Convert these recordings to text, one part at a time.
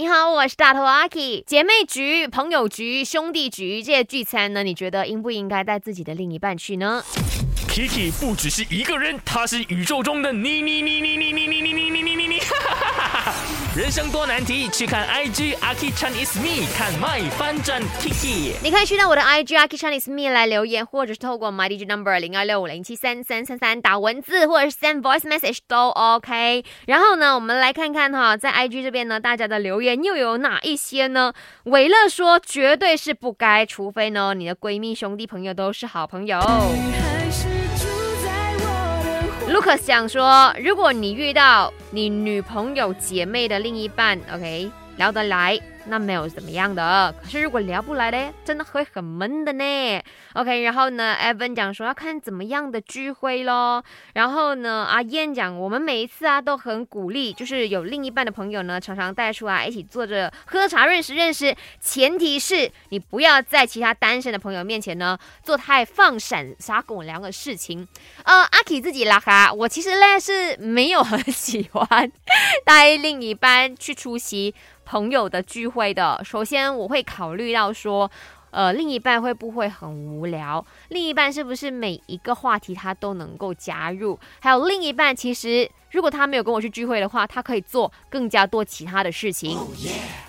你好，我是大头阿 K。姐妹局、朋友局、兄弟局这些聚餐呢，你觉得应不应该带自己的另一半去呢？Kiki 不只是一个人，他是宇宙中的你你你你你你你你你你你你你。人生多难题，去看 IG Aki Chinese Me，看 My 翻转 Kiki。你可以去到我的 IG Aki Chinese Me 来留言，或者是透过 My DJ Number 零二六五零七三三三三打文字，或者是 send voice message 都 OK。然后呢，我们来看看哈，在 IG 这边呢，大家的留言又有哪一些呢？伟乐说，绝对是不该，除非呢，你的闺蜜、兄弟、朋友都是好朋友。Lucas 想说，如果你遇到你女朋友姐妹的另一半，OK，聊得来。那没有怎么样的，可是如果聊不来嘞，真的会很闷的呢。OK，然后呢，Evan 讲说要看怎么样的聚会咯。然后呢，阿燕讲我们每一次啊都很鼓励，就是有另一半的朋友呢，常常带出来一起坐着喝茶认识认识。前提是你不要在其他单身的朋友面前呢做太放闪撒狗粮的事情。呃，阿 K 自己拉哈，我其实呢是没有很喜欢带另一半去出席。朋友的聚会会的，首先我会考虑到说，呃，另一半会不会很无聊？另一半是不是每一个话题他都能够加入？还有另一半其实。如果他没有跟我去聚会的话，他可以做更加多其他的事情。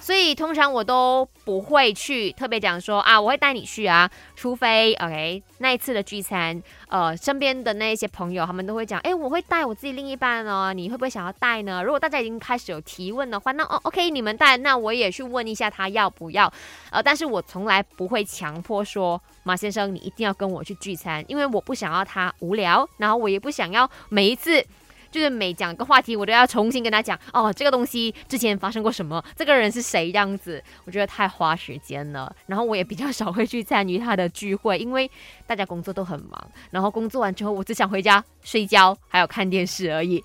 所以通常我都不会去特别讲说啊，我会带你去啊，除非 OK 那一次的聚餐，呃，身边的那一些朋友他们都会讲，哎，我会带我自己另一半哦，你会不会想要带呢？如果大家已经开始有提问的话，那哦 OK 你们带，那我也去问一下他要不要。呃，但是我从来不会强迫说马先生你一定要跟我去聚餐，因为我不想要他无聊，然后我也不想要每一次。就是每讲个话题，我都要重新跟他讲哦，这个东西之前发生过什么，这个人是谁这样子，我觉得太花时间了。然后我也比较少会去参与他的聚会，因为大家工作都很忙，然后工作完之后，我只想回家睡觉，还有看电视而已。